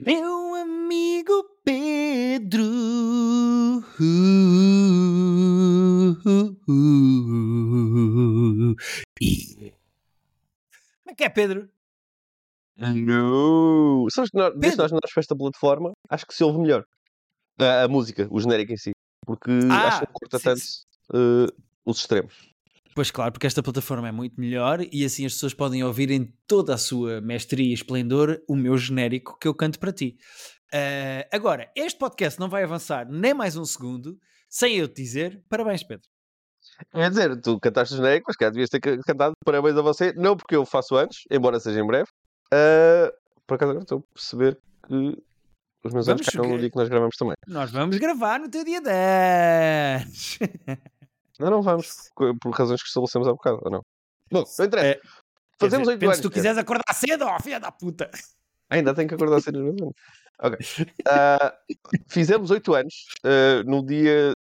Meu amigo Pedro. E... Como é que é, Pedro? Não! Sabes que nós, desde Pedro. nós não esta plataforma, acho que se ouve melhor. A, a música, o genérico em si. Porque Ah, acho que corta sim, tanto eh, os extremos. Pois claro, porque esta plataforma é muito melhor e assim as pessoas podem ouvir em toda a sua mestria e esplendor o meu genérico que eu canto para ti. Ah, agora, este podcast não vai avançar nem mais um segundo sem eu te dizer parabéns, Pedro. Quer dizer, tu cantaste genérico, mas cá devias ter ca- cantado parabéns a você. Não porque eu faço antes, embora seja em breve. Eh, por acaso agora estou a perceber que os meus anos Vamos caem no jogar- dia que nós gravamos também. Nós vamos gravar no teu dia 10. Não, não vamos, por, razões que estabelecemos há bocado, ou não? Bom, não interessa. É, Fazemos dizer, oito Pedro, anos. Se tu quiseres acordar cedo, ó, filha da puta. Ainda tenho que acordar cedo. é? Ok. Ah, fizemos 8 anos ah, no dia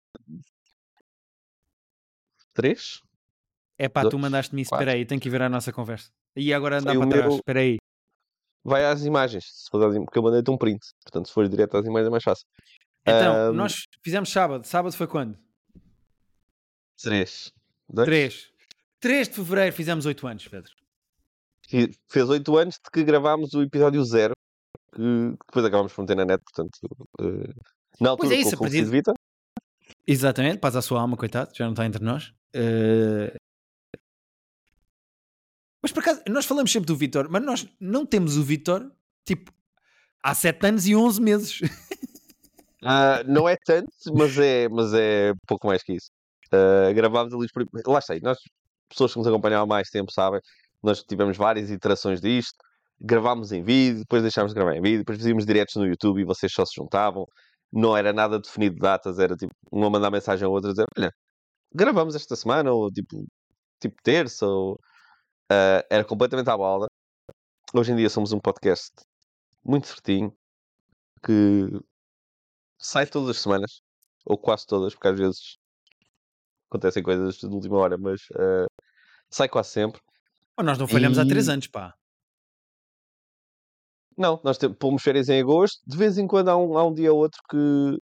3? É pá, tu mandaste-me isso. Espera aí, tenho que ver a nossa conversa. E agora andar para trás. meu- Espera aí. Vai às imagens, se for às im- porque eu mandei-te um print. Portanto, se for direto às imagens é mais fácil. Então, Ahm, nós fizemos sábado. Sábado foi quando? 3. 2. 3. 3 de fevereiro fizemos 8 anos, Pedro. Fez 8 anos de que gravámos o episódio 0, que depois acabámos por meter na net, portanto. ah, na altura, Pois é isso, com o falecido Vita. Exatamente, paz à sua alma, coitado, já não está entre nós. Eh, Mas por acaso, nós falamos sempre do Vitor, mas nós não temos o Vitor, tipo, há 7 anos e 11 meses. Ah, não é tanto, mas é, mas é pouco mais que isso. Ah, gravámos ali os prim- Lá está, nós, pessoas que nos acompanham há mais tempo, sabem, nós tivemos várias iterações disto. Gravámos em vídeo, depois deixámos de gravar em vídeo, depois fazíamos diretos no YouTube e vocês só se juntavam. Não era nada definido de datas, era tipo, uma mandar mensagem ao outro a dizer: Olha, gravamos esta semana, ou tipo, tipo terça, ou. ah, era completamente à balda. Hoje em dia somos um podcast muito certinho que sai todas as semanas, ou quase todas, porque às vezes acontecem coisas de última hora, mas eh, sai quase sempre. Ou nós não falhamos há 3 E- anos, pá. Não, nós temos, pomos férias em agosto, de vez em quando há um, há um dia ou outro que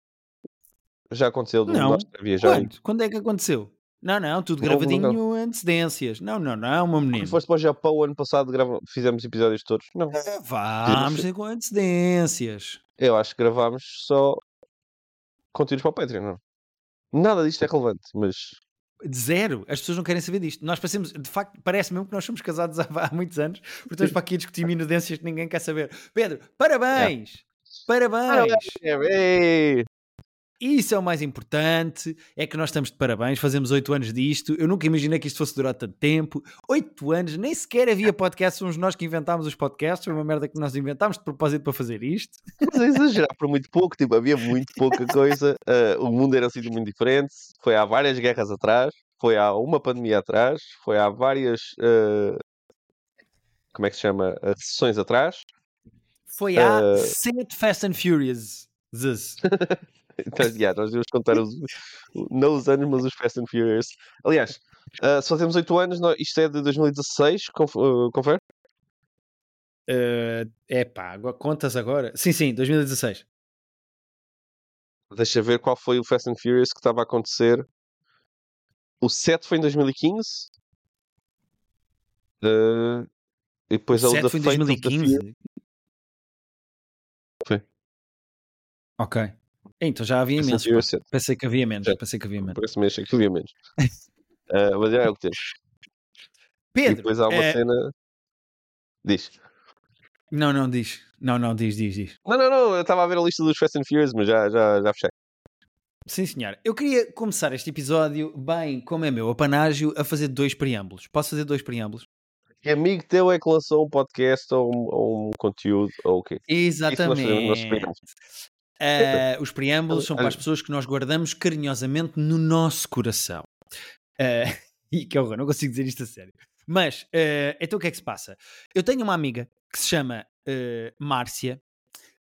já aconteceu de Não, nós viajar. Quando? Quando é que aconteceu? Não, não, tudo Não, não, gravadinho antecedência. Não, não, não, meu menino. Quando foste para o Japão ano passado, grava- fizemos episódios todos. Não, Vamos ter com antecedências. eu acho que gravámos só conteúdos para o Patreon. Não. Nada disto é relevante, mas De zero. As pessoas não querem saber disto. Nós passemos, de facto, parece mesmo que nós somos casados há, há muitos anos, porque estamos para aqui a discutir minudências que ninguém quer saber. Pedro, parabéns! Parabéns! Ei! Isso é o mais importante. É que nós estamos de parabéns, fazemos oito anos disto. Eu nunca imaginei que isto fosse durar tanto tempo. Oito anos, nem sequer havia podcast. Somos nós que inventámos os podcasts. Foi uma merda que nós inventámos de propósito para fazer isto. Mas a exagerar por muito pouco, tipo, havia muito pouca coisa, eh, o mundo era um sítio muito diferente, foi há várias guerras atrás, foi há uma pandemia atrás, foi há várias, eh, como é que se chama, eh, sessões atrás, Foi há Eh, sete Fast and Furious. então, yeah, nós devemos contar os, o- não os anos, mas os Fast and Furious. Aliás, eh, se fazemos 8 anos, nós- isto é de 2016, conf, eh, confere? Uh, epá, agora, contas agora? Sim, sim, 2016. Deixa ver qual foi o Fast and Furious que estava a acontecer. O 7 foi em 2015. eh, e depois o a 7 da foi em Fate of the Furious. 2015. Foi. Ok. Então já havia. Furious 7. Pensei que havia menos. Já. Pensei que havia menos. Parece mesmo que havia menos. Eh, mas é o que temos. E Pedro, depois há uma eh, cena. Diz. não, não, diz. Não, não, diz, diz, diz. Não, não, não. Eu estava a ver a lista dos Fast and Furious, mas já, já, já fechei. Sim, senhor. Eu queria começar este episódio, bem, como é meu apanágio, a fazer dois preâmbulos. Posso fazer dois preâmbulos? Que amigo teu é que lançou um podcast ou um, ou um conteúdo ou o quê? Exatamente. Ah, os preâmbulos são para as pessoas que nós guardamos carinhosamente no nosso coração. Ah, e que horror, não consigo dizer isto a sério. Mas, ah, então o que é que se passa? Eu tenho uma amiga que se chama Márcia,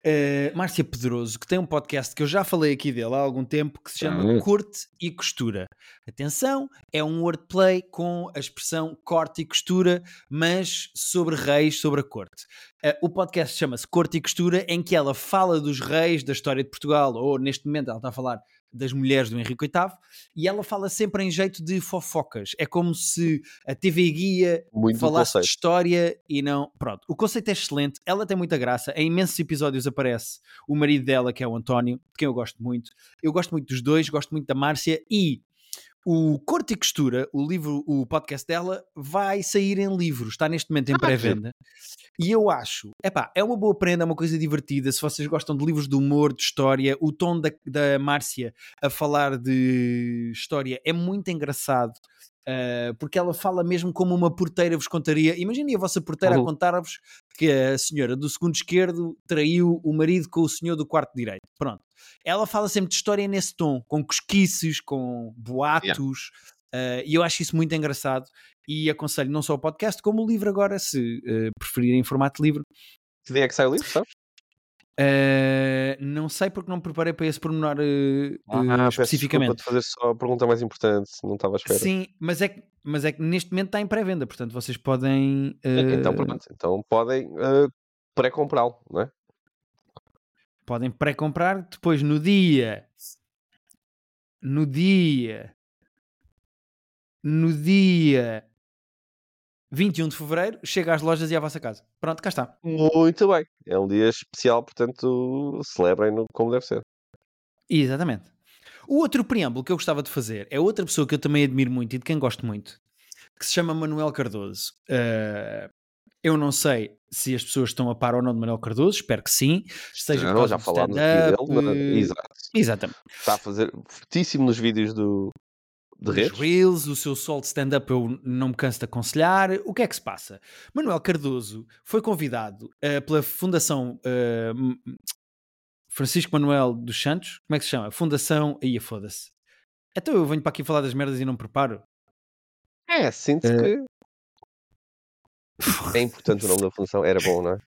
uh, Márcia Pedroso, que tem um podcast que eu já falei aqui dele há algum tempo, que se chama Hum. Corte e Costura. Atenção, é um wordplay com a expressão corte e costura, mas sobre reis, sobre a corte. Uh, o podcast chama-se Corte e Costura, em que ela fala dos reis da história de Portugal, ou neste momento ela está a falar das mulheres do Henrique VIII, e ela fala sempre em jeito de fofocas. É como se a TV Guia Muito falasse de história e não. Pronto, o conceito é excelente, ela tem muita graça. Em imensos episódios aparece o marido dela, que é o António, de quem eu gosto muito. Eu gosto muito dos dois, gosto muito da Márcia e. O Corte e Costura, o livro, o podcast dela, vai sair em livro, está neste momento em Ah, pré-venda. E eu acho, epá, é uma boa prenda, é uma coisa divertida. Se vocês gostam de livros de humor, de história, o tom da, da Márcia a falar de história é muito engraçado. Uh, porque ela fala mesmo como uma porteira vos contaria. Imaginem a vossa porteira a Uhum. contar-vos que a senhora do segundo esquerdo traiu o marido com o senhor do quarto direito. Pronto. Ela fala sempre de história nesse tom, com cosquices, com boatos, uh, e eu acho isso muito engraçado. E aconselho não só o podcast, como o livro agora, se uh, preferirem em formato livre. Que dia é que sai o livro, sabes? Uh, não sei porque não me preparei para esse pormenor uh, uh, peço especificamente. de fazer só a pergunta mais importante, não estava à espera. Sim, mas é, que, mas é que neste momento está em pré-venda, portanto vocês podem. uh, Então pronto, então podem uh, pré-comprá-lo, não é? podem pré-comprar depois no dia. No dia. No dia 21 de fevereiro, chega às lojas e à vossa casa. Pronto, cá está. Muito bem. É um dia especial, portanto, celebrem-no como deve ser. Exatamente. O outro preâmbulo que eu gostava de fazer é outra pessoa que eu também admiro muito e de quem gosto muito, que se chama Manuel Cardoso. Uh, eu não sei se as pessoas estão a par ou não de Manuel Cardoso, espero que sim. Seja Não, já falámos aqui dele. na- Exato. Exatamente. Está a fazer fortíssimo nos vídeos do, de Os redes. Reels, o seu sol de stand-up eu não me canso de aconselhar. O que é que se passa? Manuel Cardoso foi convidado eh, pela Fundação M- Francisco Manuel dos Santos. Como é que se chama? Fundação. Aí, foda-se. Então eu venho para aqui falar das merdas e não me preparo. É, sinto Eh. que é importante o nome da função. Era bom, não é?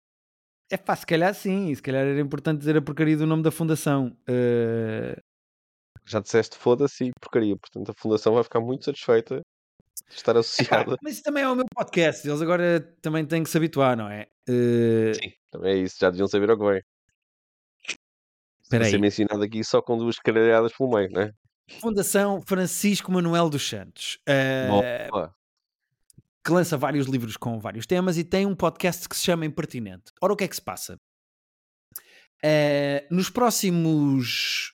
É pá, se calhar sim. Se calhar era importante dizer a porcaria do nome da fundação. Já disseste foda-se e porcaria. Portanto, a fundação vai ficar muito satisfeita de estar associada. mas isso também é o meu podcast. Eles agora também têm que se habituar, não é? Eh, Sim, também é isso. Já deviam saber ao que vem. Espera Vai ser mencionado aqui só com duas caralhadas pelo meio, não é? Fundação Francisco Manuel dos Santos. Boa. que lança vários livros com vários temas e tem um podcast que se chama Impertinente. Ora, o que é que se passa? Eh, nos próximos.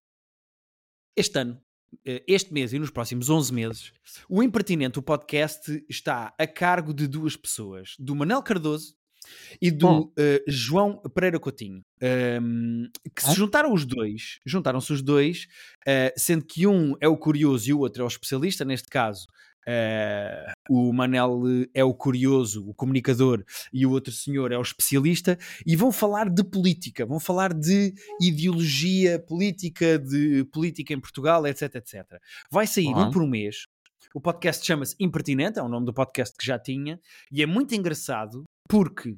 Este ano, eh, este mês e nos próximos 11 meses, o Impertinente, o podcast, está a cargo de duas pessoas: do Manel Cardoso e do eh, João Pereira Coutinho. ehm, que se juntaram os dois, juntaram-se os dois, eh, sendo que um é o curioso e o outro é o especialista, neste caso. Eh, o Manel é o curioso, o comunicador, e o outro senhor é o especialista, e vão falar de política, vão falar de ideologia política, de política em Portugal, etc, etc. Vai sair um Uhum. por mês. O podcast chama-se Impertinente, é o nome do podcast que já tinha, e é muito engraçado porque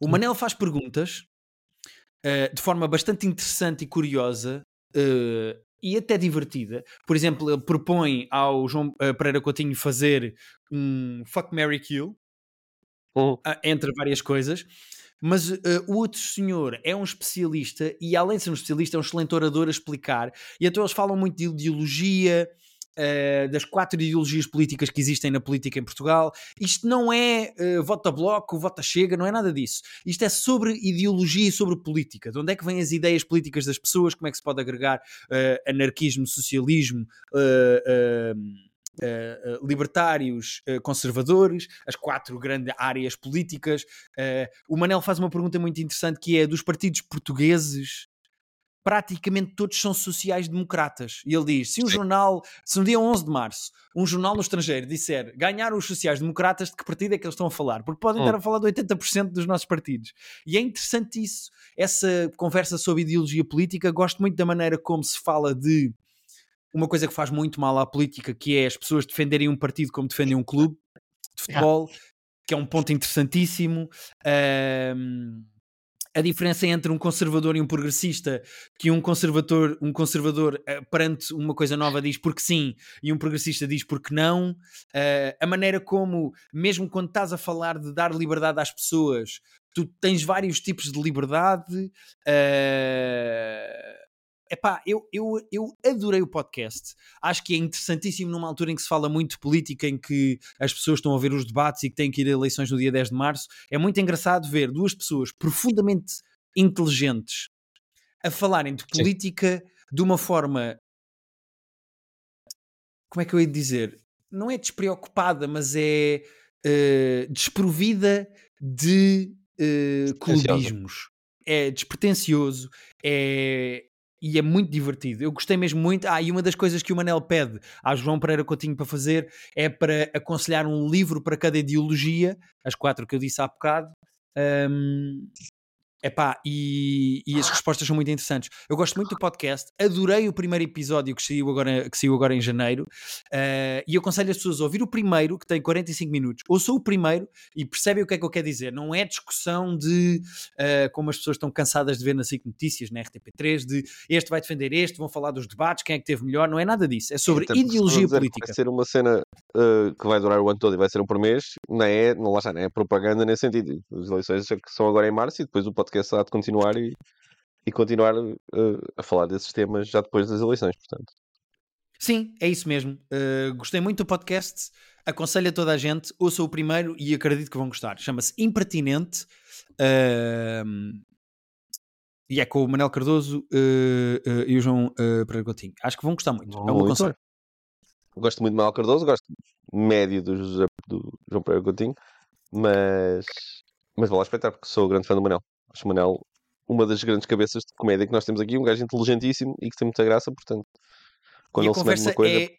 o Manel faz perguntas eh, de forma bastante interessante e curiosa eh, e até divertida. Por exemplo, ele propõe ao João eh, Pereira Coutinho fazer um Fuck Mary Kill Hum. ah, entre várias coisas. Mas eh, o outro senhor é um especialista e, além de ser um especialista, é um excelente orador a explicar. E então eles falam muito de ideologia, eh, das quatro ideologias políticas que existem na política em Portugal. Isto não é eh, vota bloco, vota chega, não é nada disso. Isto é sobre ideologia e sobre política. De onde é que vêm as ideias políticas das pessoas, como é que se pode agregar eh, anarquismo, socialismo, eh, eh, libertários, eh, conservadores, as quatro grandes áreas políticas. O Manel faz uma pergunta muito interessante que é dos partidos portugueses. Praticamente todos são sociais-democratas. E ele diz: se um jornal, se no dia 11 de março, um jornal no estrangeiro disser ganharam os sociais-democratas, de que partido é que eles estão a falar? Porque podem Hum. estar a falar de 80% dos nossos partidos. E é interessante isso, essa conversa sobre ideologia política. Gosto muito da maneira como se fala de uma coisa que faz muito mal à política, que é as pessoas defenderem um partido como defendem um clube de futebol, que é um ponto interessantíssimo. Ahm, a diferença entre um conservador e um progressista, que um conservador, um conservador uh, perante uma coisa nova diz porque sim e um progressista diz porque não, uh, a maneira como, mesmo quando estás a falar de dar liberdade às pessoas, tu tens vários tipos de liberdade. Uh, Epá, eu, eu, eu adorei o podcast. Acho que é interessantíssimo numa altura em que se fala muito de política, em que as pessoas estão a ver os debates e que têm que ir a eleições no dia 10 de março. É muito engraçado ver duas pessoas profundamente inteligentes a falarem de política Sim. de uma forma. Como é que eu ia dizer? Não é despreocupada, mas é uh, desprovida de uh, clubismos. É despretensioso, é, e é muito divertido. Eu gostei mesmo muito. Ah, e uma das coisas que o Manel pede a João Pereira Coutinho para fazer é para aconselhar um livro para cada ideologia, as quatro que eu disse há bocado. Um, Epá, e, e as respostas são muito interessantes. Eu gosto muito do podcast, adorei o primeiro episódio que saiu agora, que saiu agora em janeiro, uh, e eu aconselho as pessoas a ouvir o primeiro, que tem 45 minutos. Ouçam o primeiro e percebem o que é que eu quero dizer. Não é discussão de uh, como as pessoas estão cansadas de ver nas 5 notícias, na RTP3, de este vai defender este, vão falar dos debates, quem é que teve melhor. Não é nada disso. É sobre é, ideologia política. Vai ser uma cena uh, que vai durar o ano todo e vai ser um por mês, não é, não, lá está, não é propaganda nesse sentido. As eleições que são agora em março e depois o podcast há de continuar e, e continuar uh, a falar desses temas já depois das eleições, portanto. Sim, é isso mesmo. Uh, gostei muito do podcast. Aconselho a toda a gente, ouça o primeiro e acredito que vão gostar. Chama-se Impertinente uh, e é com o Manel Cardoso uh, e o João Pereira Coutinho. Acho que vão gostar muito. muito. É um bom conselho. Gosto muito do Manel Cardoso, gosto médio do, José, do João Pereira Coutinho, mas, mas vou lá espreitar porque sou grande fã do Manel. O Manel uma das grandes cabeças de comédia que nós temos aqui, um gajo inteligentíssimo e que tem muita graça, portanto, quando e ele se mete uma coisa. É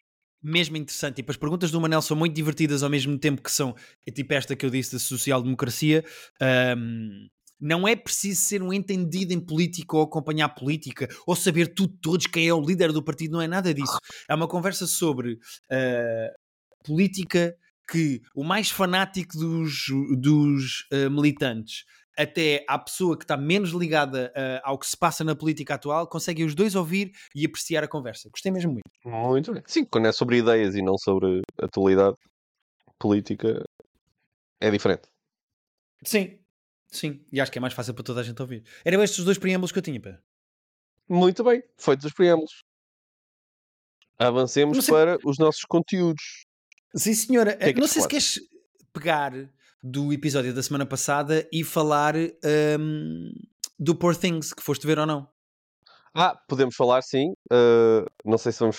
mesmo interessante. Tipo, as perguntas do Manel são muito divertidas ao mesmo tempo que são, é tipo esta que eu disse da social-democracia. Um, não é preciso ser um entendido em política ou acompanhar política ou saber tudo todos quem é o líder do partido, não é nada disso. É uma conversa sobre uh, política que o mais fanático dos, dos uh, militantes até à pessoa que está menos ligada uh, ao que se passa na política atual, conseguem os dois ouvir e apreciar a conversa. Gostei mesmo muito. Muito bem. Sim, quando é sobre ideias e não sobre atualidade política, é diferente. Sim, sim. E acho que é mais fácil para toda a gente ouvir. Eram estes os dois preâmbulos que eu tinha, pá. Muito bem, feitos os preâmbulos. Avancemos para os nossos conteúdos. Sim, senhora. É não sei se queres pegar do episódio da semana passada e falar um, do Poor Things, que foste ver ou não. Ah, podemos falar sim. Uh, não sei se vamos.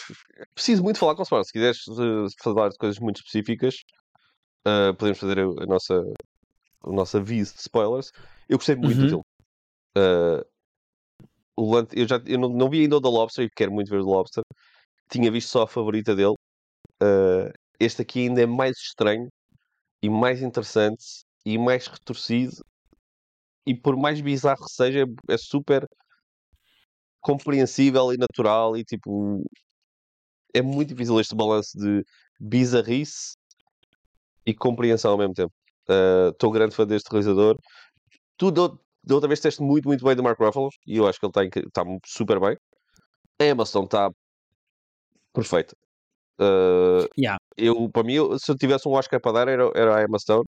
Preciso muito falar com o Sport. Se quiseres uh, falar de coisas muito específicas, uh, podemos fazer a, a, nossa, o nosso aviso de spoilers. Eu gostei muito uhum. do filme. o eu já, eu não, não vi ainda o The Lobster e quero muito ver o The Lobster. Tinha visto só a favorita dele. este aqui ainda é mais estranho e mais interessante e mais retorcido e por mais bizarro que seja, é super compreensível e natural e tipo é muito difícil este balanço de bizarrice e compreensão ao mesmo tempo. Estou uh, grande fã deste realizador. Tu da outra vez teste muito, muito bem do Mark Ruffalo e eu acho que ele está tá super bem. A Emma Stone está perfeita. Uh, yeah. eu, para mim, se eu tivesse um Oscar para dar, era, era a Emma Stone.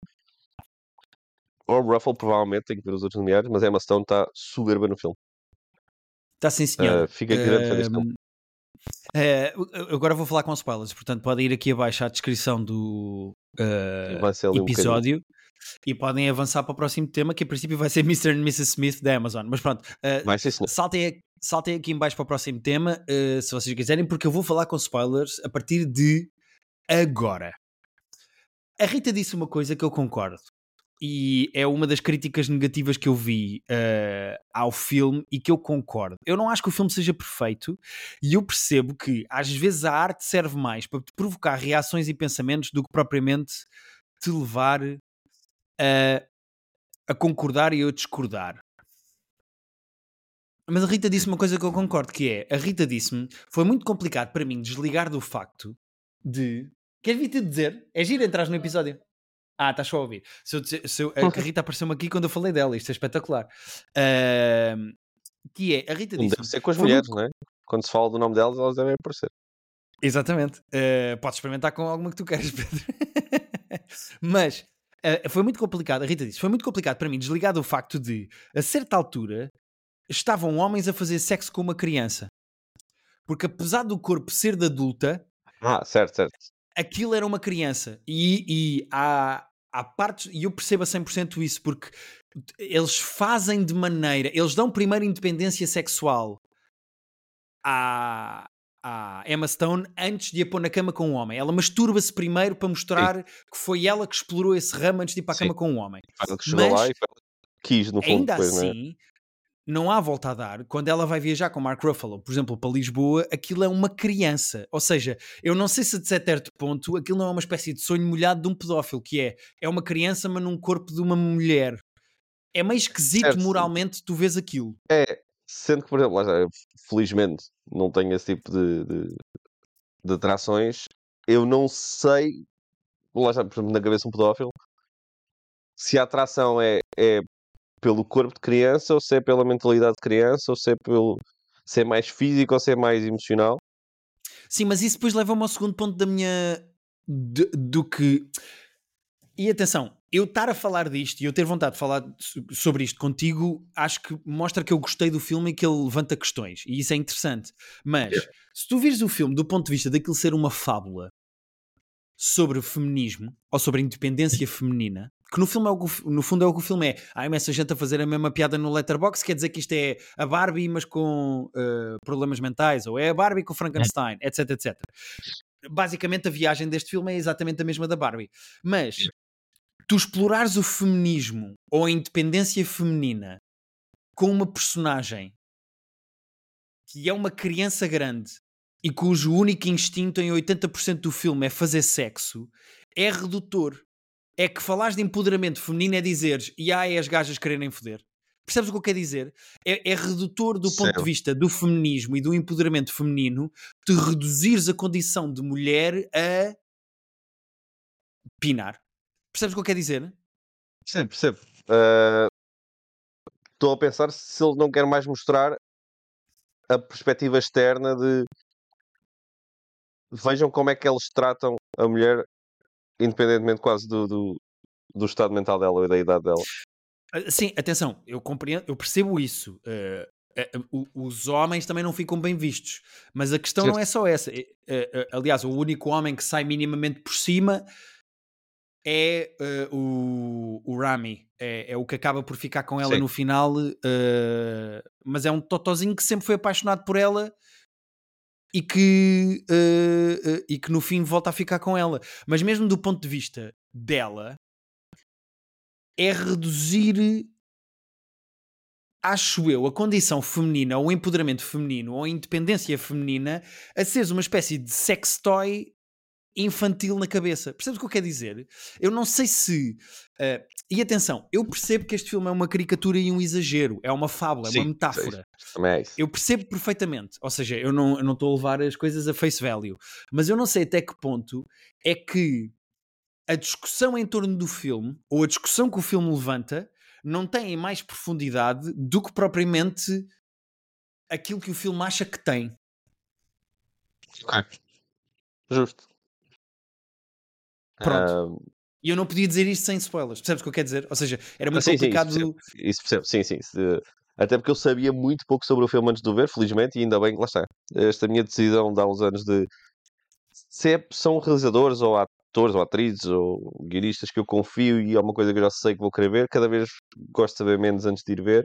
Ou o Ruffle, provavelmente, tem que ver os outros nomeados, mas a Emma Stone está soberba no filme. Está sim, senhor. Uh, fica grande uh, filme. Uh, agora vou falar com spoilers, portanto, podem ir aqui abaixo à descrição do uh, episódio. Um e podem avançar para o próximo tema, que a princípio vai ser Mr. and Mrs. Smith da Amazon. Mas pronto, uh, saltem, saltem aqui embaixo para o próximo tema, uh, se vocês quiserem, porque eu vou falar com spoilers a partir de agora. A Rita disse uma coisa que eu concordo. E é uma das críticas negativas que eu vi uh, ao filme e que eu concordo. Eu não acho que o filme seja perfeito e eu percebo que às vezes a arte serve mais para te provocar reações e pensamentos do que propriamente te levar a, a concordar e a discordar. Mas a Rita disse uma coisa que eu concordo, que é, a Rita disse-me, foi muito complicado para mim desligar do facto de... Queres vir-te dizer? É giro entrar no episódio. Ah, estás só a ouvir. Se eu, se eu, a Rita apareceu-me aqui quando eu falei dela, isto é espetacular. Uh, que é, a Rita disse. Deve ser com as mulheres, muito... não é? Quando se fala do nome delas, elas devem aparecer. Exatamente. Uh, podes experimentar com alguma que tu queres, Pedro. Mas uh, foi muito complicado, a Rita disse, foi muito complicado para mim desligar do facto de, a certa altura, estavam homens a fazer sexo com uma criança. Porque apesar do corpo ser de adulta. Ah, certo, certo. Aquilo era uma criança. E, e há, há partes. E eu percebo a 100% isso, porque eles fazem de maneira. Eles dão primeiro independência sexual à, à Emma Stone antes de a pôr na cama com um homem. Ela masturba-se primeiro para mostrar Sim. que foi ela que explorou esse ramo antes de ir para a Sim. cama com um homem. Ela que chegou Mas, lá e quis, no fundo. Ainda depois, assim, não, é? Não há volta a dar. Quando ela vai viajar com Mark Ruffalo, por exemplo, para Lisboa, aquilo é uma criança. Ou seja, eu não sei se de certo ponto aquilo não é uma espécie de sonho molhado de um pedófilo, que é, é uma criança, mas num corpo de uma mulher. É meio esquisito certo. moralmente tu vês aquilo. É, Sendo que, por exemplo, felizmente não tenho esse tipo de, de, de atrações, eu não sei, lá está, por exemplo, na cabeça um pedófilo, se a atração é, é pelo corpo de criança, ou se é pela mentalidade de criança, ou se é, pelo, se é mais físico ou se é mais emocional. Sim, mas isso depois leva-me ao segundo ponto da minha. De, do que. E atenção, eu estar a falar disto e eu ter vontade de falar sobre isto contigo, acho que mostra que eu gostei do filme e que ele levanta questões. E isso é interessante. Mas, yeah. se tu vires o filme do ponto de vista daquilo ser uma fábula sobre feminismo ou sobre independência feminina, que no, filme é o que, no fundo é o que o filme é. Há imensa gente a fazer a mesma piada no Letterboxd, quer dizer que isto é a Barbie, mas com uh, problemas mentais, ou é a Barbie com Frankenstein, etc, etc. Basicamente, a viagem deste filme é exatamente a mesma da Barbie. Mas tu explorares o feminismo ou a independência feminina com uma personagem que é uma criança grande e cujo único instinto em 80% do filme é fazer sexo, é redutor. É que falares de empoderamento feminino é dizeres e aí as gajas quererem foder. Percebes o que eu quero dizer? É, é redutor do ponto de vista do feminismo e do empoderamento feminino de reduzires a condição de mulher a pinar. Percebes o que eu quero dizer? Percebo, percebo. Uh, estou a pensar se ele não quer mais mostrar a perspectiva externa de vejam como é que eles tratam a mulher, independentemente quase do, do, do estado mental dela e da idade dela. Ah, sim, atenção, eu compreendo, eu percebo isso. Uh, os homens também não ficam bem vistos, mas a questão certo. não é só essa. aliás, o único homem que sai minimamente por cima é uh, o, o Rami, é, é, o que acaba por ficar com ela Sim. no final, uh, mas é um totozinho que sempre foi apaixonado por ela e que, uh, e que no fim volta a ficar com ela. Mas mesmo do ponto de vista dela, é reduzir, acho eu, a condição feminina, ou o empoderamento feminino, ou a independência feminina, a seres uma espécie de sex toy infantil na cabeça. Percebes o que eu quero dizer? Eu não sei se. Uh, e atenção, eu percebo que este filme é uma caricatura e um exagero, é uma fábula, Sim, é uma metáfora. É isso. Eu percebo perfeitamente. Ou seja, eu não estou a levar as coisas a face value, mas eu não sei até que ponto é que a discussão em torno do filme, ou a discussão que o filme levanta, não tem mais profundidade do que propriamente aquilo que o filme acha que tem. Ok. Justo. Pronto. E eu não podia dizer isto sem spoilers, percebes o que eu quero dizer? Ou seja, era muito sim, complicado. Sim, isso, percebo, isso percebo, sim, sim. Até porque eu sabia muito pouco sobre o filme antes de o ver, felizmente, e ainda bem que lá está. Esta minha decisão de há uns anos de se é, são realizadores ou atores ou atrizes ou guionistas que eu confio e é uma coisa que eu já sei que vou querer ver, cada vez gosto de saber menos antes de ir ver.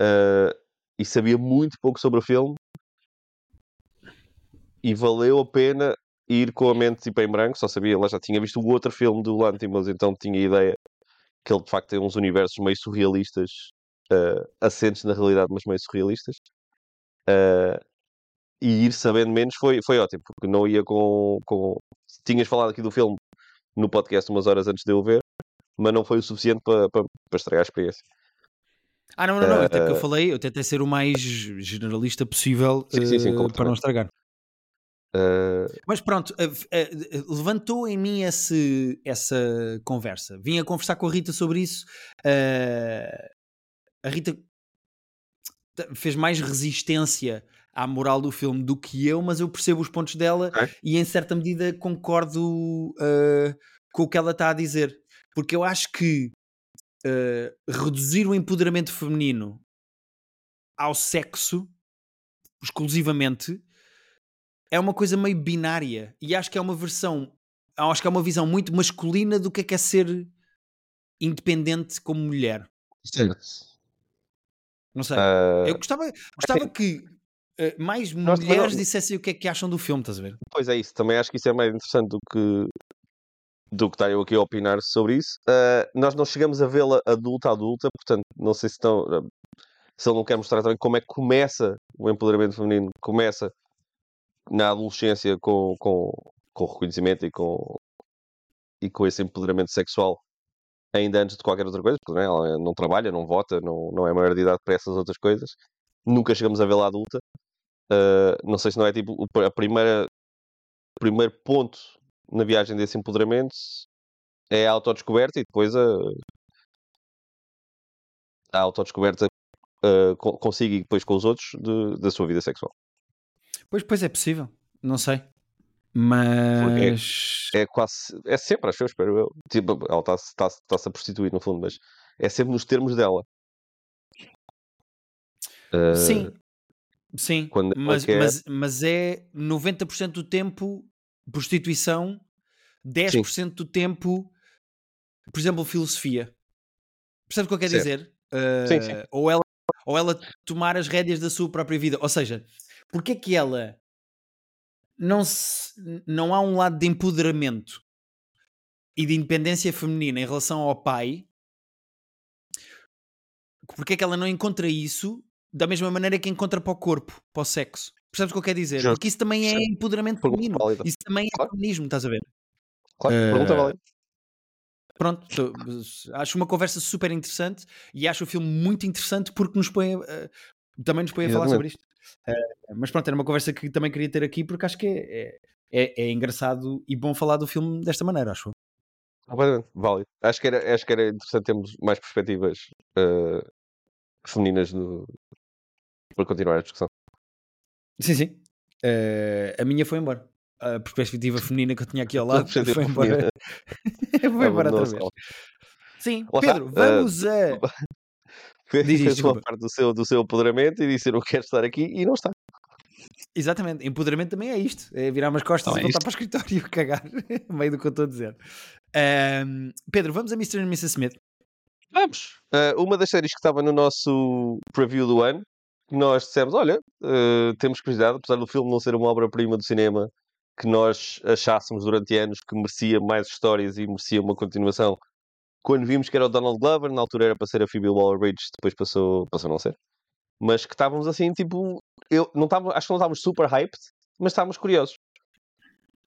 Uh, e sabia muito pouco sobre o filme e valeu a pena ir com a mente tipo em branco, só sabia, lá já tinha visto o outro filme do Lantimos, então tinha a ideia que ele de facto tem uns universos meio surrealistas, uh, assentes na realidade, mas meio surrealistas. Uh, e ir sabendo menos foi, foi ótimo, porque não ia com, com. Tinhas falado aqui do filme no podcast umas horas antes de eu ver, mas não foi o suficiente para, para, para estragar a experiência. Ah, não, não, não. Uh, Até que eu falei, eu tentei ser o mais generalista possível sim, sim, sim, para não estragar. Uh, Mas pronto, uh, uh, levantou em mim esse, essa conversa. Vim a conversar com a Rita sobre isso. a Rita fez mais resistência à moral do filme do que eu, mas eu percebo os pontos dela okay. e em certa medida concordo com o que ela está a dizer. Porque eu acho que reduzir o empoderamento feminino ao sexo exclusivamente é uma coisa meio binária e acho que é uma versão, acho que é uma visão muito masculina do que é que é ser independente como mulher. Certo. Não sei. Uh... Eu gostava, gostava que uh, mais Nós mulheres também... dissessem o que é que acham do filme, estás a ver? Pois é isso, também acho que isso é mais interessante do que do que estar eu aqui a opinar sobre isso. Uh, nós não chegamos a vê-la adulta adulta, portanto, não sei se estão se ele não quer mostrar também como é que começa o empoderamento feminino, começa na adolescência com, com, com reconhecimento e com, e com esse empoderamento sexual ainda antes de qualquer outra coisa, porque não, é? ela não trabalha, não vota, não, não é maior de idade para essas outras coisas. Nunca chegamos a vê-la adulta. Uh, não sei se não é tipo a primeira o primeiro ponto na viagem desse empoderamento é a autodescoberta e depois a, a autodescoberta uh, consigo e depois com os outros de, da sua vida sexual. Pois, pois é possível, não sei. Mas é, é, quase é sempre, acho eu, espero eu. Tipo, ela está-se está, está a prostituir no fundo, mas é sempre nos termos dela. Uh, sim, sim, mas, quer... mas, mas é 90% do tempo prostituição, 10% sim. do tempo, por exemplo, filosofia. Percebe o que eu quero dizer? Uh, sim, sim. Ou ela ou ela tomar as rédeas da sua própria vida. Ou seja, porque é que ela não, se, não há um lado de empoderamento e de independência feminina em relação ao pai? Porque é que ela não encontra isso da mesma maneira que encontra para o corpo, para o sexo? Percebes o que eu quero dizer? Porque isso também é empoderamento feminino. Isso também é claro. feminismo, estás a ver? Claro, pergunta uh, válida. Pronto, acho uma conversa super interessante e acho o filme muito interessante porque nos põe uh, também nos põe a falar sobre isto. Uh, mas pronto, era uma conversa que também queria ter aqui porque acho que é, é, é engraçado e bom falar do filme desta maneira, acho. Válido. Acho que era, acho que era interessante termos mais perspectivas uh, femininas no... para continuar a discussão. Sim, sim. a minha foi embora a perspectiva feminina que eu tinha aqui ao lado foi embora. foi embora outra vez. Sim, Pedro, vamos uh, a. Diz fez uma parte do seu, do seu empoderamento e disse eu não quero estar aqui e não está. Exatamente, empoderamento também é isto: é virar umas costas não e é voltar para o escritório e cagar, no meio do que eu estou a dizer. Um, Pedro, vamos a Mr. e Mrs. Smith. Vamos! Uh, uma das séries que estava no nosso preview do ano, nós dissemos: olha, uh, temos curiosidade, apesar do filme não ser uma obra-prima do cinema que nós achássemos durante anos que merecia mais histórias e merecia uma continuação. Quando vimos que era o Donald Glover, na altura era para ser a Phoebe Waller-Bridge, depois passou, passou a não ser. Mas que estávamos assim, tipo, eu não estava, acho que não estávamos super hyped, mas estávamos curiosos.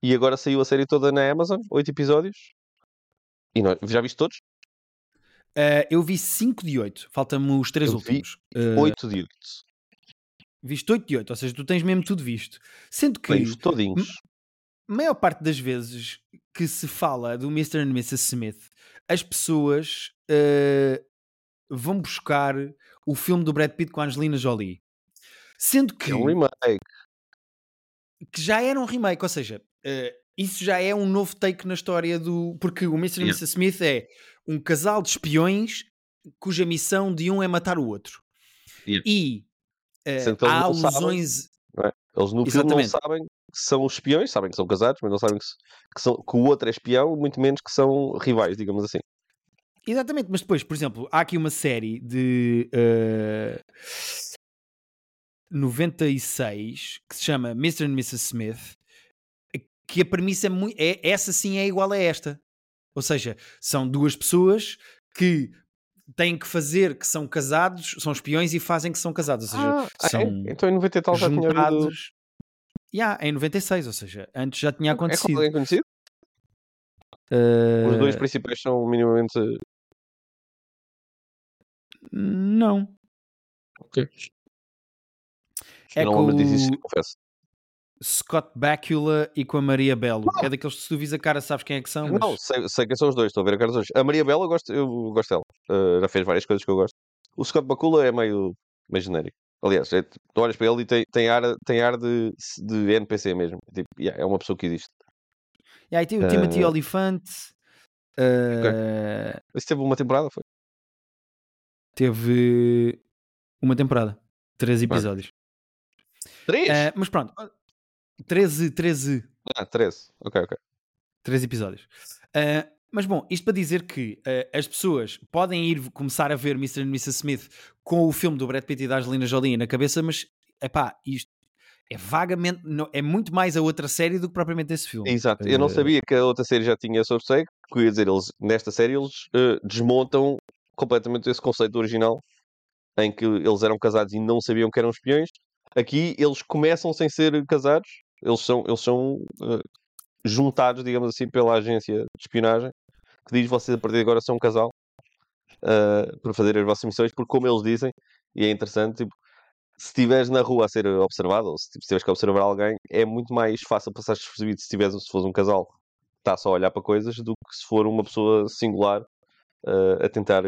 E agora saiu a série toda na Amazon, oito episódios. E nós, já viste todos? Uh, eu vi 5 de 8, faltam-me os três últimos. 8 uh, de 8. Viste 8 de 8, ou seja, tu tens mesmo tudo visto. Sendo que. Tens todinhos maior parte das vezes que se fala do Mr. and Mrs. Smith, as pessoas uh, vão buscar o filme do Brad Pitt com a Angelina Jolie. Sendo que. É um remake. Que já era um remake, ou seja, uh, isso já é um novo take na história do. Porque o Mr. Yeah. and Mrs. Smith é um casal de espiões cuja missão de um é matar o outro. Yeah. E uh, há alusões. Eles no Exatamente. filme não sabem que são espiões, sabem que são casados, mas não sabem que, que, são, que o outro é espião, muito menos que são rivais, digamos assim. Exatamente, mas depois, por exemplo, há aqui uma série de uh, eh, 96 que se chama Mr. and Mrs. Smith, que a premissa é muito. É, essa sim é igual a esta. Ou seja, são duas pessoas que têm que fazer que são casados, são espiões e fazem que são casados. Ou seja, ah, é? são é? então em 90 e tal já tinha havido... Yeah, em 96, ou seja, antes já tinha acontecido. É com alguém conhecido? Uh... Os dois principais são minimamente. Não. Ok. É não com... disso, confesso. Scott Bakula e com a Maria Belo. É daqueles que se tu vis a cara sabes quem é que são. Mas... Não, sei, sei quem são os dois, estou a ver a cara dos dois. A Maria Bela eu gosto, eu gosto dela. Uh, já fez várias coisas que eu gosto. O Scott Bakula é meio, meio genérico. Aliás, é, tu olhas para ele e tem, tem ar, tem ar de, de NPC mesmo. Tipo, yeah, é uma pessoa que existe. E aí tem o Timothy Uh, Olyphant. uh, Isso teve uma temporada, foi? Teve uma temporada. 13 episódios. Três? Uh, mas pronto. 13, 13, Ah, 13. Ok, ok. 13 episódios. Uh, mas bom, isto para dizer que uh, as pessoas podem ir começar a ver Mr. and Mrs. Smith com o filme do Brad Pitt e da Angelina Jolie na cabeça, mas epá, isto é vagamente, não, é muito mais a outra série do que propriamente esse filme. Exato. Eu não Uh, sabia que a outra série já tinha segue, porque eu ia dizer, eles, nesta série eles eh, desmontam completamente esse conceito original, em que eles eram casados e não sabiam que eram espiões. Aqui eles começam sem ser casados, eles são, eles são eh, juntados, digamos assim, pela agência de espionagem, que diz vocês a partir de agora são um casal eh, para fazer as vossas missões, porque como eles dizem, e é interessante, tipo, se estiveres na rua a ser observado, ou se tipo, se tiveres que observar alguém, é muito mais fácil passar despercebido se, tiveres, se fores um casal que está só a olhar para coisas do que se for uma pessoa singular eh, a tentar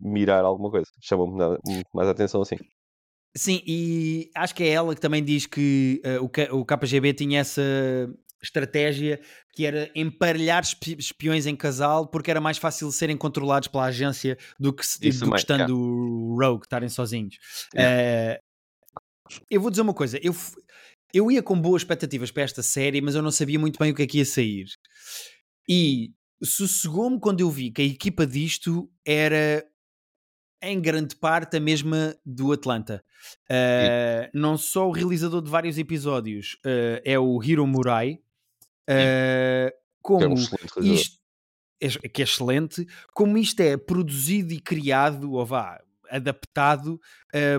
mirar alguma coisa. Nada- muito mais atenção assim. Sim, e acho que é ela que também diz que uh, o, K- o KGB tinha essa estratégia que era emparelhar espi- espiões em casal porque era mais fácil serem controlados pela agência do que, do que estando rogue, estarem sozinhos. Uh, eu vou dizer uma coisa, eu, eu ia com boas expectativas para esta série, mas eu não sabia muito bem o que é que ia sair. E sossegou-me quando eu vi que a equipa disto era em grande parte a mesma do Atlanta. Uh, não só o realizador de vários episódios uh, é o Hiro Murai, uh, é um como excelente realizador. isto é, que é excelente, como isto é produzido e criado, ou vá, adaptado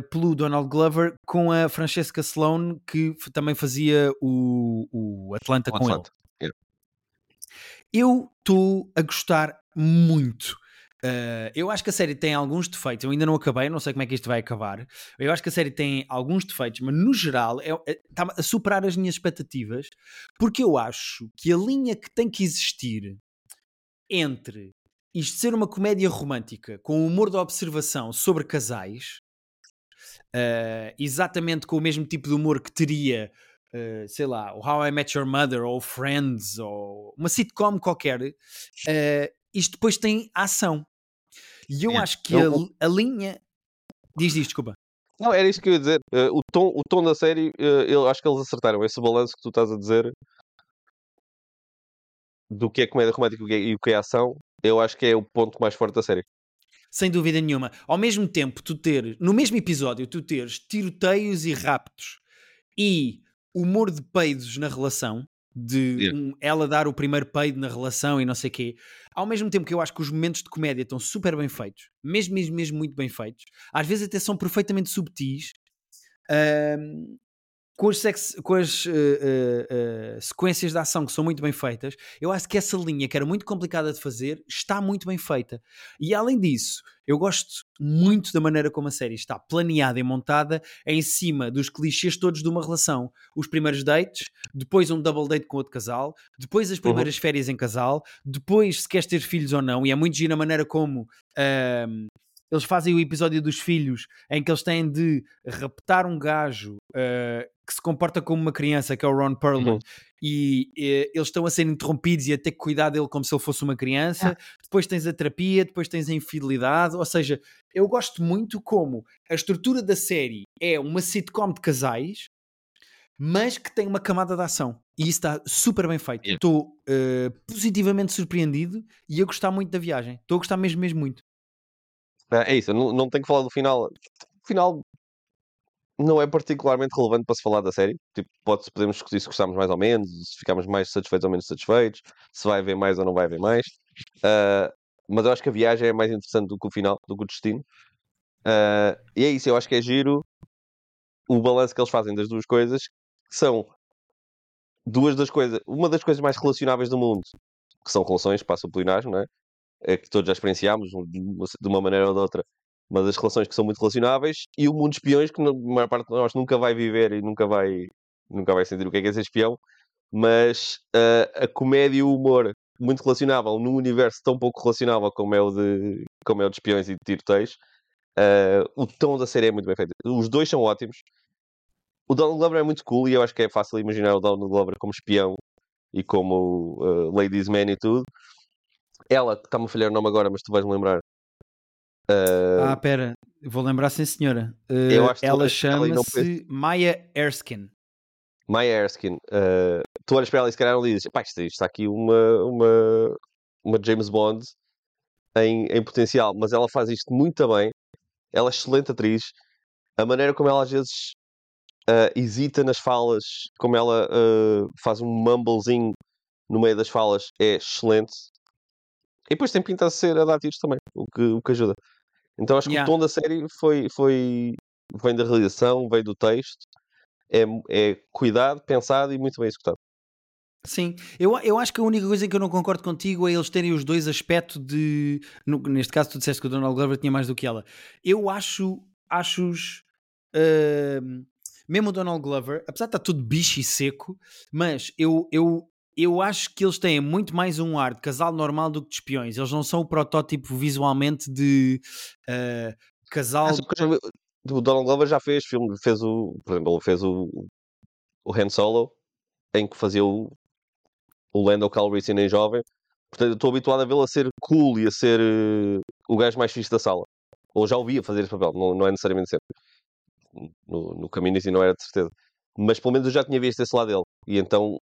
pelo Donald Glover com a Francesca Sloane, que também fazia o, o Atlanta O com ele. Atlanta. Eu estou a gostar muito. Uh, eu acho que a série tem alguns defeitos. Eu ainda não acabei, não sei como é que isto vai acabar. Eu acho que a série tem alguns defeitos, mas no geral é, é- está a superar as minhas expectativas, porque eu acho que a linha que tem que existir entre isto ser uma comédia romântica com humor de observação sobre casais, uh, exatamente com o mesmo tipo de humor que teria, uh, sei lá, o How I Met Your Mother ou Friends ou uma sitcom qualquer, isto depois tem ação. E eu Yeah. acho que Eu- a, a linha. Diz isto, desculpa. Não, era isso que eu ia dizer. Eh, o, tom, o tom da série, eh, eu acho que eles acertaram. Esse balanço que tu estás a dizer do que é comédia romântica e o que é- e o que é ação, eu acho que é o ponto mais forte da série. Sem dúvida nenhuma. Ao mesmo tempo, tu teres, no mesmo episódio, tu teres tiroteios e raptos e humor de peidos na relação, de um- ela dar o primeiro peido na relação e não sei o quê. Ao mesmo tempo que eu acho que os momentos de comédia estão super bem feitos, mesmo, mesmo, mesmo muito bem feitos, às vezes até são perfeitamente subtis, ahm, com as, sex- com as, eh, eh, eh, sequências de ação que são muito bem feitas, eu acho que essa linha que era muito complicada de fazer está muito bem feita. E além disso, eu gosto muito da maneira como a série está planeada e montada em cima dos clichês todos de uma relação. Os primeiros dates, depois um double date com outro casal, depois as primeiras férias em casal, depois se queres ter filhos ou não, e é muito gira a maneira como eles fazem o episódio dos filhos em que eles têm de raptar um gajo ah, que se comporta como uma criança, que é o Ron Perlman, Uhum. e eh, eles estão a ser interrompidos e a ter que cuidar dele como se ele fosse uma criança. Depois tens a terapia, depois tens a infidelidade. Ou seja, eu gosto muito como a estrutura da série é uma sitcom de casais, mas que tem uma camada de ação. E isso está super bem feito. Yeah. Estou eh, positivamente surpreendido e a gostar muito da viagem. Estou a gostar mesmo, mesmo muito. É isso, eu não, não tenho que falar do final. O final não é particularmente relevante para se falar da série. Tipo, pode, podemos discutir se gostamos mais ou menos, se ficamos mais satisfeitos ou menos satisfeitos, se vai haver mais ou não vai haver mais. Ah, mas eu acho que a viagem é mais interessante do que o final, do que o destino. Ah, e é isso, eu acho que é giro o balanço que eles fazem das duas coisas, que são duas das coisas, uma das coisas mais relacionáveis do mundo, que são relações, passa o plenagem, não é? É que todos já experienciámos de uma- maneira ou de outra, mas as relações que são muito relacionáveis, e o mundo de espiões que na maior parte de nós nunca vai viver e nunca vai nunca vai sentir o que é, que é ser espião, mas uh, a comédia e o humor muito relacionável num universo tão pouco relacionável como é o de, como é o de espiões e de tiroteios, uh, o tom da série é muito bem feito. Os dois são ótimos. O Donald Glover é muito cool e eu acho que é fácil imaginar o Donald Glover como espião e como uh, Ladies Man e tudo. Ela, está-me a falhar o nome agora, mas tu vais-me lembrar. Uh, ah, pera, vou lembrar sim, senhora. Uh, ela chama-se Maya Erskine. Maya Erskine. Uh, tu olhas para ela e se calhar não dizes: pá, isto, está aqui uma, uma, uma James Bond em, em potencial, mas ela faz isto muito bem. Ela é excelente atriz. A maneira como ela às vezes uh, hesita nas falas, como ela faz um mumblezinho no meio das falas, é excelente. E depois tem pinta de ser a dar tiros também, o que, o que ajuda. Então acho que yeah. o tom da série foi, foi, vem da realização, vem do texto, é, é cuidado, pensado e muito bem executado. Sim, eu, eu acho que a única coisa em que eu não concordo contigo é eles terem os dois aspectos de. No, neste caso, tu disseste que o Donald Glover tinha mais do que ela. Eu acho. Acho-os. Uh, mesmo o Donald Glover, apesar de estar tudo bicho e seco, mas eu, eu, eu acho que eles têm muito mais um ar de casal normal do que de espiões. Eles não são o protótipo visualmente de uh, casal. Ah, o Donald Glover já fez filme, fez o, por exemplo, fez o, o Han Solo, em que fazia o, o Lando Calrissian em jovem. Portanto, eu estou habituado a vê-lo a ser cool e a ser uh, o gajo mais fixe da sala. Ou já ouvia fazer esse papel, não, não é necessariamente sempre. No, no caminho assim não era de certeza. Mas pelo menos eu já tinha visto esse lado dele. E então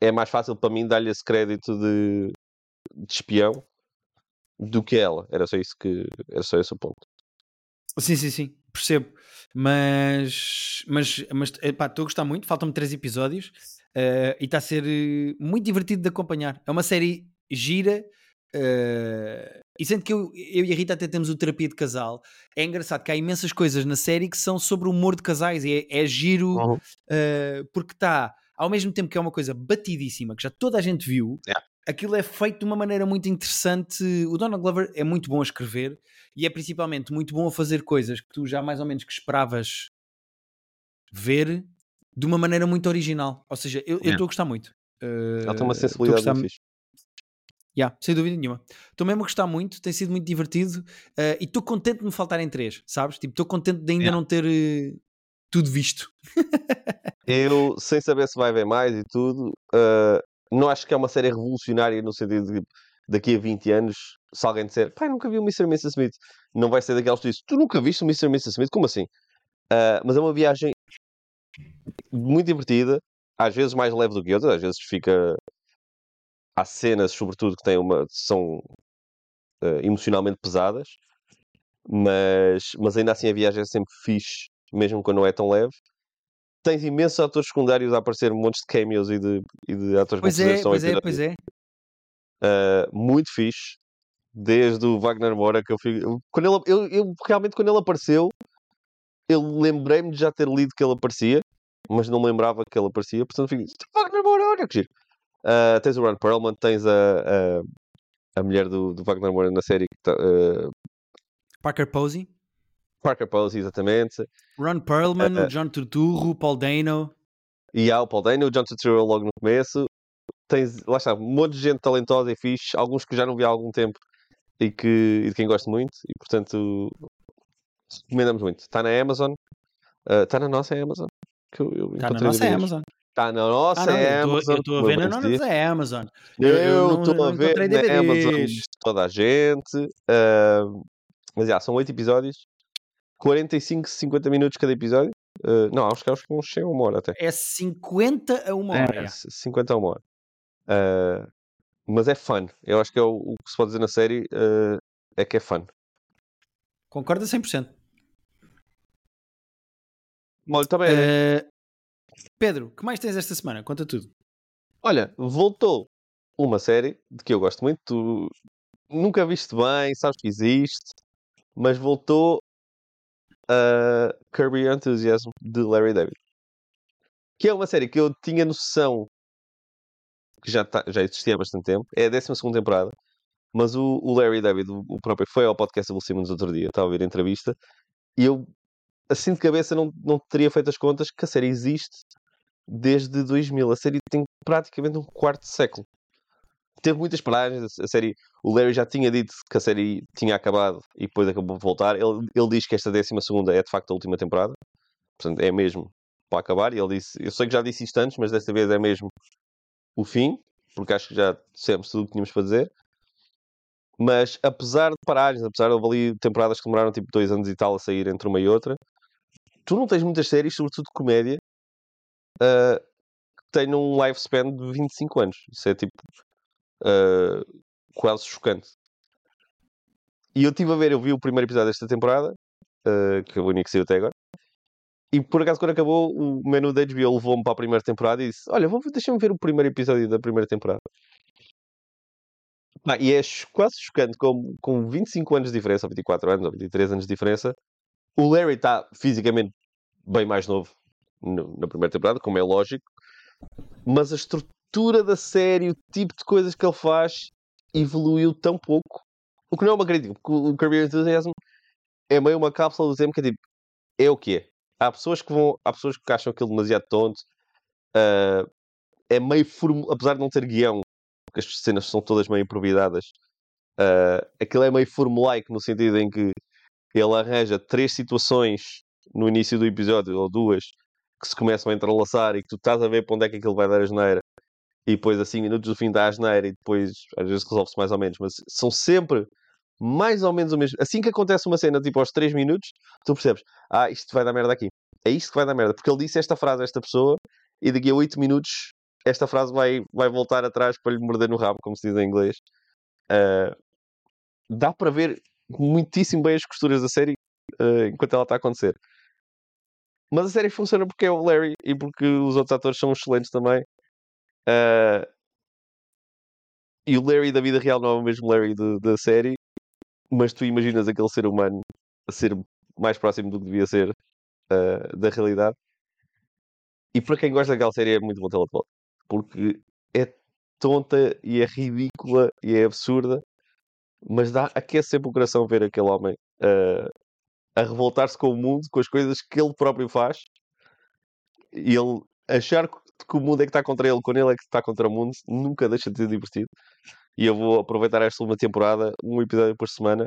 é mais fácil para mim dar-lhe esse crédito de, de espião do que ela. Era só isso que era só esse o ponto. Sim, sim, sim, percebo. Mas, mas, mas epá, estou a gostar muito. Faltam-me três episódios uh, e está a ser eh, muito divertido de acompanhar. É uma série gira. Uh, e sendo que eu, eu e a Rita até temos o terapia de casal, é engraçado que há imensas coisas na série que são sobre o humor de casais e é, é giro uhum. uh, porque está ao mesmo tempo que é uma coisa batidíssima, que já toda a gente viu, yeah. aquilo é feito de uma maneira muito interessante. O Donald Glover é muito bom a escrever e é principalmente muito bom a fazer coisas que tu já mais ou menos que esperavas ver de uma maneira muito original. Ou seja, eu estou a gostar muito. Uh, Ela tem uma sensibilidade muito fixe. Yeah, sem dúvida nenhuma. Estou mesmo a gostar muito, tem sido muito divertido uh, e estou contente de me faltarem três, sabes? Tipo, estou contente de ainda yeah. não ter uh, tudo visto. eu, sem saber se vai ver mais e tudo, uh, não acho que é uma série revolucionária no sentido de daqui a 20 anos, se alguém disser, pai, nunca vi o Mr. Mrs. Smith, não vai ser daqueles que dizem, tu nunca viste o Mr. Mrs. Smith? Como assim? Uh, mas é uma viagem muito divertida, às vezes mais leve do que outras, às vezes fica. Há cenas, sobretudo, que têm uma, são uh, emocionalmente pesadas, mas, mas ainda assim a viagem é sempre fixe, mesmo quando não é tão leve tens imensos atores secundários a aparecer, montes de cameos e de, e de atores pois é, pois é, pois é. Uh, muito fixe. Desde o Wagner Moura que eu fui. Quando ele, eu, eu realmente quando ele apareceu, eu lembrei-me de já ter lido que ele aparecia, mas não lembrava que ele aparecia, portanto fiquei, Wagner Moura, olha que giro. Uh, tens o Ron Perlman, tens a, a, a mulher do, do Wagner Moura na série uh, Parker Posey. Parker Posey, exatamente. Ron Perlman, uh, John Turturro, Paul Dano. E há o Paul Dano, o John Turturro logo no começo. Tens, lá está, um monte de gente talentosa e fixe, alguns que já não vi há algum tempo e, que, e de quem gosto muito, e portanto recomendamos muito. Está na Amazon, uh, está na nossa Amazon. Está na nossa Amazon. Está na nossa ah, não, Amazon. Eu estou a ver na nossa Amazon. Eu estou a ver na Amazon toda a gente. Uh, mas já, são oito episódios. 45, 50 minutos cada episódio. Uh, não, acho que acho que uns 100 a uma hora até. É 50 a uma hora. É, 50 a uma hora. Uh, mas é fun. Eu acho que é o, o, que se pode dizer na série uh, é que é fun. Concorda 100%. Olha, também. Uh, Pedro, que mais tens esta semana? Conta tudo. Olha, voltou uma série de que eu gosto muito. Tu nunca viste bem, sabes que existe, mas voltou uh, Kirby Enthusiasm de Larry David. Que é uma série que eu tinha noção que já, tá, já existia há bastante tempo. É a 12 temporada. Mas o, o, Larry David, o, próprio, foi ao podcast do Simmons outro dia, estava a ouvir a entrevista, e eu, assim de cabeça, não, não teria feito as contas que a série existe desde 2000. A série tem praticamente um quarto de século. Teve muitas paragens. A série, o Larry já tinha dito que a série tinha acabado e depois acabou de voltar. Ele, ele diz que esta 12 é de facto a última temporada. Portanto, é mesmo para acabar. E ele disse: Eu sei que já disse isto antes, mas desta vez é mesmo o fim, porque acho que já dissemos tudo o que tínhamos para dizer. Mas apesar de paragens, apesar de ali temporadas que demoraram tipo dois anos e tal a sair entre uma e outra, tu não tens muitas séries, sobretudo de comédia, uh, que tenham um lifespan de 25 anos. Isso é tipo uh, quase chocante. E eu estive a ver, eu vi o primeiro episódio desta temporada, uh, que é o único que saiu até agora. E por acaso, quando acabou, o menu da HBO levou-me para a primeira temporada e disse: Olha, deixa-me ver o primeiro episódio da primeira temporada. Ah, e é quase chocante, com, com 25 anos de diferença, ou 24 anos, ou 23 anos de diferença, o Larry está fisicamente bem mais novo no, na primeira temporada, como é lógico, mas a estrutura da série, o tipo de coisas que ele faz, evoluiu tão pouco. O que não é uma crítica, porque o Kirby Enthusiasm é meio uma cápsula do tempo que é tipo, é o que é. Há pessoas que vão, há pessoas que acham aquilo demasiado tonto. Uh, é meio apesar de não ter guião, porque as cenas são todas meio improvisadas. Uh, aquilo é meio formulaico no sentido em que ele arranja três situações no início do episódio, ou duas, que se começam a entrelaçar e que tu estás a ver para onde é que aquilo vai dar a geneira. E depois, assim, minutos do fim da asneira e depois, às vezes, resolve-se mais ou menos. Mas são sempre mais ou menos o mesmo. Assim que acontece uma cena, tipo aos 3 minutos, tu percebes, ah, isto vai dar merda aqui. É isto que vai dar merda. Porque ele disse esta frase a esta pessoa e daqui a 8 minutos esta frase vai, vai voltar atrás para lhe morder no rabo, como se diz em inglês. Uh, dá para ver muitíssimo bem as costuras da série uh, enquanto ela está a acontecer. Mas a série funciona porque é o Larry e porque os outros atores são excelentes também. Uh, e o Larry da vida real não é o mesmo Larry do, da série, mas tu imaginas aquele ser humano a ser mais próximo do que devia ser uh, da realidade. E para quem gosta daquela série é muito bom tê-la de volta porque é tonta e é ridícula e é absurda, mas dá, aquece sempre o coração ver aquele homem uh, a revoltar-se com o mundo, com as coisas que ele próprio faz, e ele achar que o mundo é que está contra ele, quando ele é que está contra o mundo, nunca deixa de ser divertido. E eu vou aproveitar esta última temporada, um episódio por semana,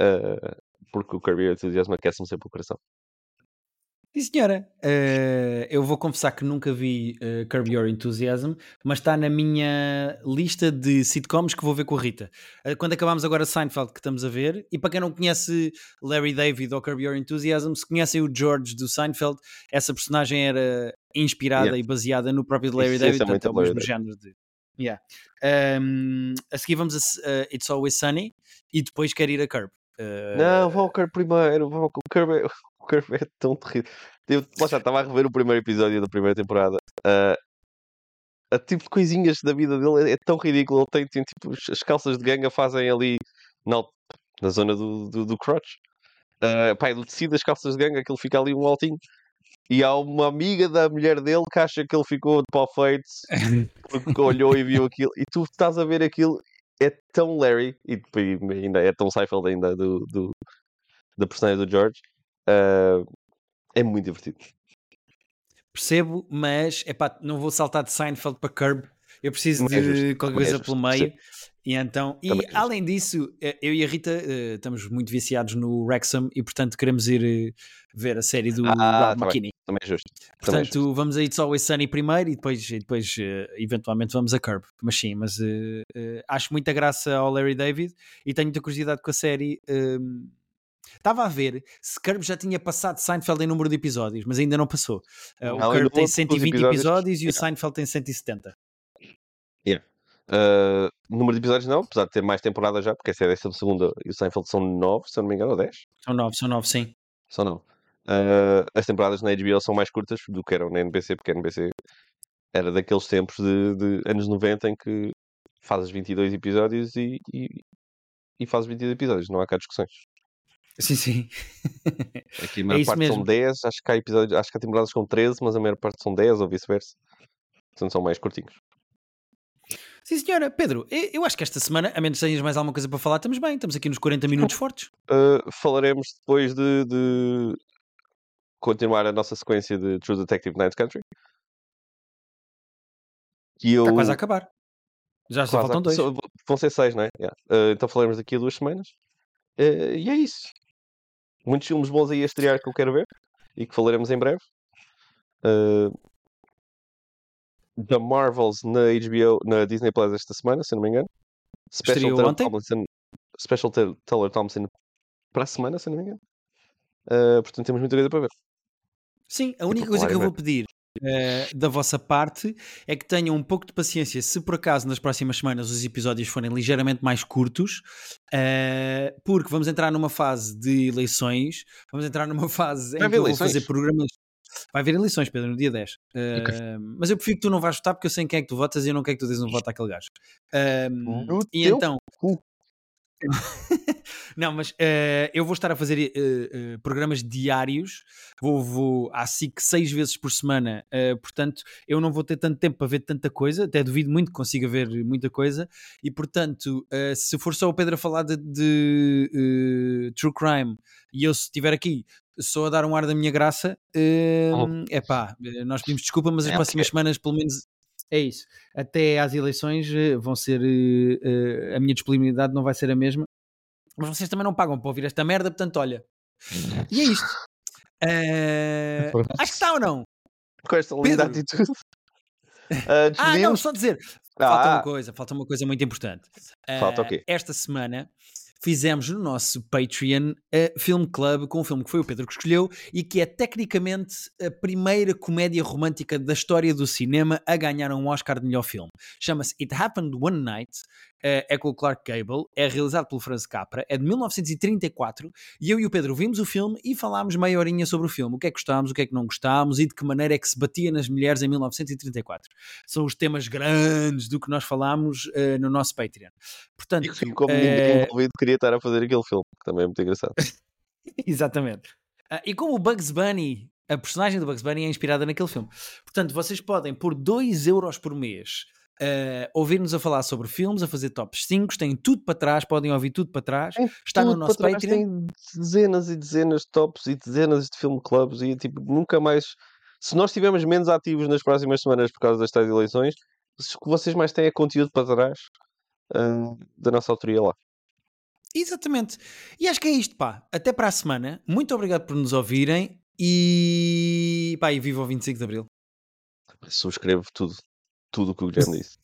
uh, porque o Kirby Enthusiasm aquece-me sempre o coração. Sim, senhora. Uh, eu vou confessar que nunca vi uh, Curb Your Enthusiasm, mas está na minha lista de sitcoms que vou ver com a Rita. Uh, quando acabámos agora Seinfeld, que estamos a ver, e para quem não conhece Larry David ou Curb Your Enthusiasm, se conhecem o George do Seinfeld, essa personagem era inspirada yeah. e baseada no próprio Larry David, é portanto é o mesmo género de. Yeah. Um, a seguir vamos a It's Always Sunny e depois quero ir a Curb. Não, vou ao Curb primeiro, vou ao Curb. É o Kirby é tão terrível. Eu já estava a rever o primeiro episódio da primeira temporada. Uh, a tipo de coisinhas da vida dele é, é tão ridículo. Ele tem, tem, tipo as calças de ganga fazem ali na, na zona do, do, do crotch. Uh, pá, ele decide as calças de ganga, que ele fica ali um altinho. E há uma amiga da mulher dele que acha que ele ficou de pau feito porque olhou e viu aquilo. E tu estás a ver aquilo, é tão Larry, e, e ainda é tão Seifeld ainda do, do, da personagem do George, Uh, é muito divertido. Percebo, mas epá, não vou saltar de Seinfeld para Curb. Eu preciso de é qualquer coisa é pelo meio. E então, e Também além disso, eh, eu e a Rita uh, estamos muito viciados no Wrexham e portanto queremos ir uh, ver a série do ah, Rob McKinney. Também é justo. Portanto, é justo. vamos a It's Always Sunny primeiro e depois, e depois uh, eventualmente vamos a Curb. Mas sim, mas acho muita graça ao Larry David e tenho muita curiosidade com a série. Ehm, Estava a ver se Curb já tinha passado Seinfeld em número de episódios, mas ainda não passou. O Curb tem 120 episódios, episódios e o Seinfeld tem 170. Yeah. Uh, número de episódios não, apesar de ter mais temporadas já, porque essa é a décima segunda e o Seinfeld são 9, se eu não me engano, ou 10? São 9, são 9, sim. São 9. Uh, as temporadas na HBO são mais curtas do que eram na NBC, porque a NBC era daqueles tempos de, de anos 90 em que fazes 22 episódios e, e, e fazes 22 episódios, não há cá discussões. Sim, sim. Aqui a maior é parte mesmo. são 10, acho que há episódios, acho que há temporadas com 13, mas a maior parte são 10 ou vice-versa. Portanto, são mais curtinhos. Sim, senhora. Pedro, eu acho que esta semana, a menos que tenhas mais alguma coisa para falar, estamos bem. Estamos aqui nos 40 minutos fortes. Uh, falaremos depois de, de, continuar a nossa sequência de True Detective Night Country. Que eu... Está quase a acabar. Já só faltam a- dois. só- Vão ser seis, não é? Yeah. Uh, então falaremos daqui a duas semanas. Uh, e é isso. Muitos filmes bons aí a estrear que eu quero ver e que falaremos em breve. Uh, The Marvels na HBO, na Disney Plus esta semana, se não me engano. Special Taylor? Tomlinson, Special Taylor- Thompson para a semana, se não me engano. Uh, portanto, temos muita coisa para ver. Sim, a única coisa que eu vou pedir eh, da vossa parte é que tenham um pouco de paciência se por acaso nas próximas semanas os episódios forem ligeiramente mais curtos, eh, porque vamos entrar numa fase de eleições, vamos entrar numa fase em que eu vou fazer programas. Vai haver eleições, Pedro, no dia 10. Eh, Ok. Mas eu prefiro que tu não vais votar porque eu sei em quem é que tu votas e eu não quero que tu dês um voto àquele gajo. No e então. cu. Não, mas eh, eu vou estar a fazer eh, eh, programas diários, vou, vou à SIC seis vezes por semana, portanto eu não vou ter tanto tempo para ver tanta coisa, até duvido muito que consiga ver muita coisa, e portanto, se for só o Pedro a falar de, de, True Crime e eu se estiver aqui só a dar um ar da minha graça, é Oh. pá, nós pedimos desculpa, mas as É, próximas semanas, pelo menos. É isso. Até às eleições eh, vão ser. eh, eh, a minha disponibilidade não vai ser a mesma. Mas vocês também não pagam para ouvir esta merda, portanto, olha. E é isto. Eh, acho que está ou não? Com esta linda Pedro. atitude. Uh, Ah, não, só dizer. Falta uma Ah, coisa, falta uma coisa muito importante. Falta Eh, o quê? Esta semana fizemos no nosso Patreon a Film Club com um filme que foi o Pedro que escolheu e que é tecnicamente a primeira comédia romântica da história do cinema a ganhar um Oscar de melhor filme. Chama-se It Happened One Night, é com o Clark Gable, é realizado pelo Franz Capra, é de 1934 e eu e o Pedro vimos o filme e falámos meia horinha sobre o filme, o que é que gostámos, o que é que não gostámos e de que maneira é que se batia nas mulheres em 1934. São os temas grandes do que nós falámos eh, no nosso Patreon. Portanto, E como eh, ninguém envolvido queria estar a fazer aquele filme, que também é muito engraçado. Exatamente. Ah, e como o Bugs Bunny, a personagem do Bugs Bunny é inspirada naquele filme. Portanto, vocês podem, por 2 euros por mês, ah, ouvir-nos a falar sobre filmes, a fazer tops 5, têm tudo para trás, podem ouvir tudo para trás. Tem Está no nosso Patreon. Tem dezenas e dezenas de tops e dezenas de filme clubs e tipo, nunca mais. Se nós estivermos menos ativos nas próximas semanas por causa das tais eleições, o que vocês mais têm é conteúdo para trás ah, da nossa autoria lá. Exatamente. E acho que é isto, pá. Até para a semana. Muito obrigado por nos ouvirem e pá, e viva o 25 de Abril. Subscrevo tudo, tudo o que o Guilherme disse.